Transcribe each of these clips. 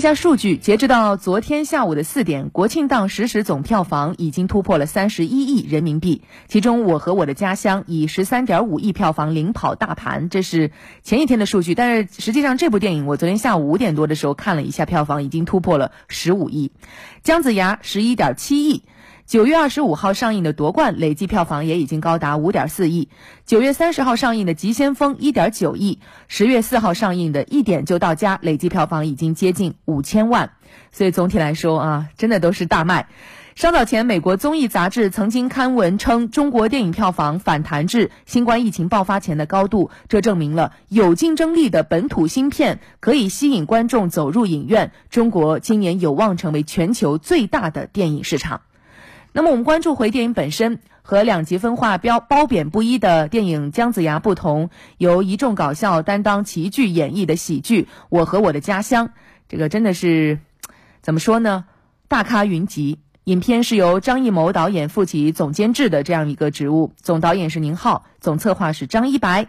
一下数据，截止到昨天下午的四点，国庆档实时总票房已经突破了三十一亿人民币。其中，《我和我的家乡》以十三点五亿票房领跑大盘，这是前一天的数据。但是实际上，这部电影我昨天下午五点多的时候看了一下，票房已经突破了十五亿。《姜子牙》十一点七亿。九月二十五号上映的《夺冠》累计票房也已经高达五点四亿。九月三十号上映的《急先锋》一点九亿。十月四号上映的《一点就到家》累计票房已经接近五千万。所以总体来说啊，真的都是大卖。稍早前，美国综艺杂志曾经刊文称，中国电影票房反弹至新冠疫情爆发前的高度，这证明了有竞争力的本土新片可以吸引观众走入影院。中国今年有望成为全球最大的电影市场。那么我们关注回电影本身，和两极分化、标褒贬不一的电影《姜子牙》不同，由一众搞笑担当齐聚演绎的喜剧《我和我的家乡》，这个真的是怎么说呢？大咖云集。影片是由张艺谋导演负起总监制的这样一个职务，总导演是宁浩，总策划是张一白。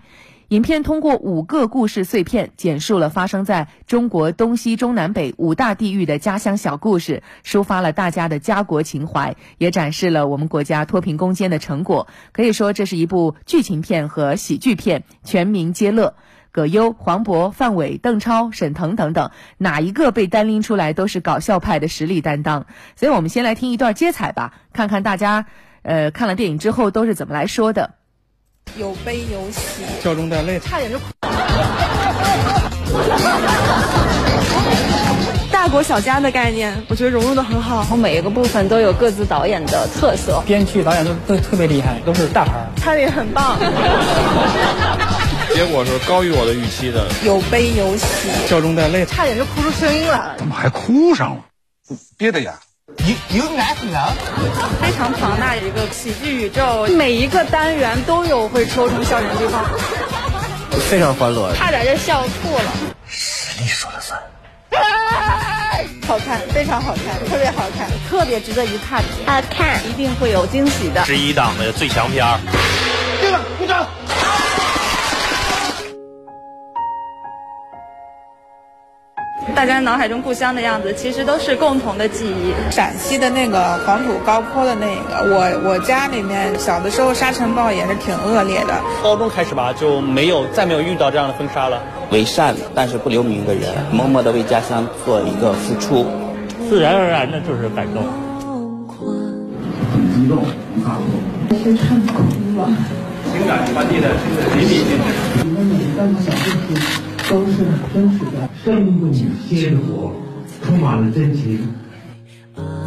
影片通过五个故事碎片，简述了发生在中国东西中南北五大地域的家乡小故事，抒发了大家的家国情怀，也展示了我们国家脱贫攻坚的成果。可以说，这是一部剧情片和喜剧片，全民皆乐。葛优、黄渤、范伟、邓超、沈腾等等，哪一个被单拎出来都是搞笑派的实力担当。所以我们先来听一段接彩吧，看看大家呃看了电影之后都是怎么来说的。有悲有喜，笑中带泪，差点就哭。大国小家的概念，我觉得融入的很好。然后每一个部分都有各自导演的特色，编剧导演都都特别厉害，都是大牌。他也很棒。结果是高于我的预期的，有悲有喜，笑中带泪，差点就哭出声音了。怎么还哭上了？憋的呀。有有奶粉啊！非常庞大的一个喜剧宇宙，每一个单元都有会抽成笑点的地方，非常欢乐，差点就笑吐了。实力说了算，好看，非常好看，特别好看，特别值得一看，好看，一定会有惊喜的。十一档的最强片儿，对了，鼓掌。大家脑海中故乡的样子，其实都是共同的记忆。陕西的那个黄土高坡的那个，我我家里面小的时候沙尘暴也是挺恶劣的。高中开始吧，就没有再没有遇到这样的风沙了。为善但是不留名的人，默默的为家乡做一个付出，自然而然的就是感动。很激动，很感动，是唱哭了。情感传递的是淋漓尽致。里面每一段小故事。都是真实的，生动鲜活，充满了真情。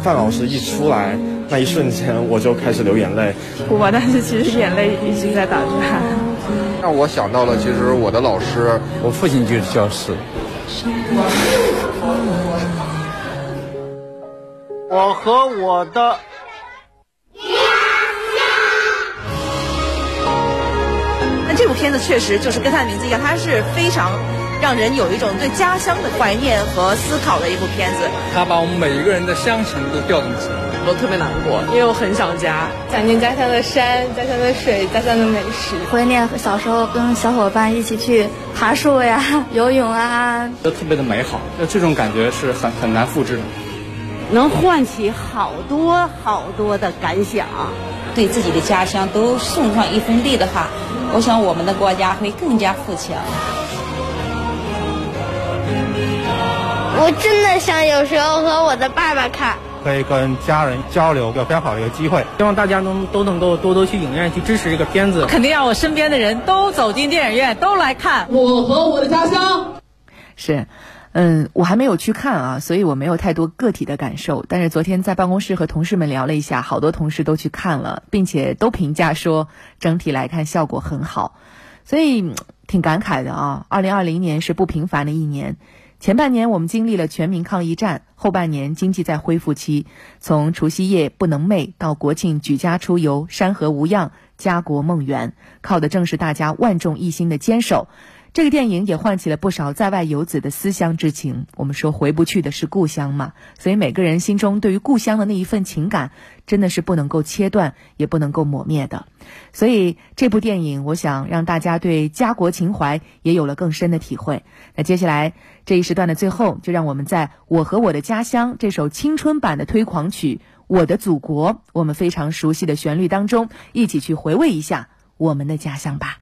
范老师一出来，那一瞬间我就开始流眼泪。哭吧，但是其实眼泪已经在打转。让我想到了，其实我的老师，我父亲就是教师。我和我的。这部片子确实就是跟它的名字一样，它是非常让人有一种对家乡的怀念和思考的一部片子。它把我们每一个人的乡情都调动起来。我特别难过，因为我很想家，想念家乡的山、家乡的水、家乡的美食，怀念小时候跟小伙伴一起去爬树呀、游泳啊，都特别的美好。那这种感觉是很很难复制的，能唤起好多好多的感想。对自己的家乡都送上一份力的话。我想我们的国家会更加富强。我真的想有时候和我的爸爸看，可以跟家人交流，一个非常好的一个机会。希望大家能都能够多多去影院去支持这个片子，肯定要我身边的人都走进电影院，都来看《我和我的家乡》。是。嗯，我还没有去看啊，所以我没有太多个体的感受。但是昨天在办公室和同事们聊了一下，好多同事都去看了，并且都评价说整体来看效果很好，所以挺感慨的啊。二零二零年是不平凡的一年，前半年我们经历了全民抗疫战，后半年经济在恢复期，从除夕夜不能寐到国庆举家出游，山河无恙，家国梦圆，靠的正是大家万众一心的坚守。这个电影也唤起了不少在外游子的思乡之情。我们说回不去的是故乡嘛，所以每个人心中对于故乡的那一份情感，真的是不能够切断，也不能够抹灭的。所以这部电影，我想让大家对家国情怀也有了更深的体会。那接下来这一时段的最后，就让我们在我和我的家乡这首青春版的推广曲《我的祖国》，我们非常熟悉的旋律当中，一起去回味一下我们的家乡吧。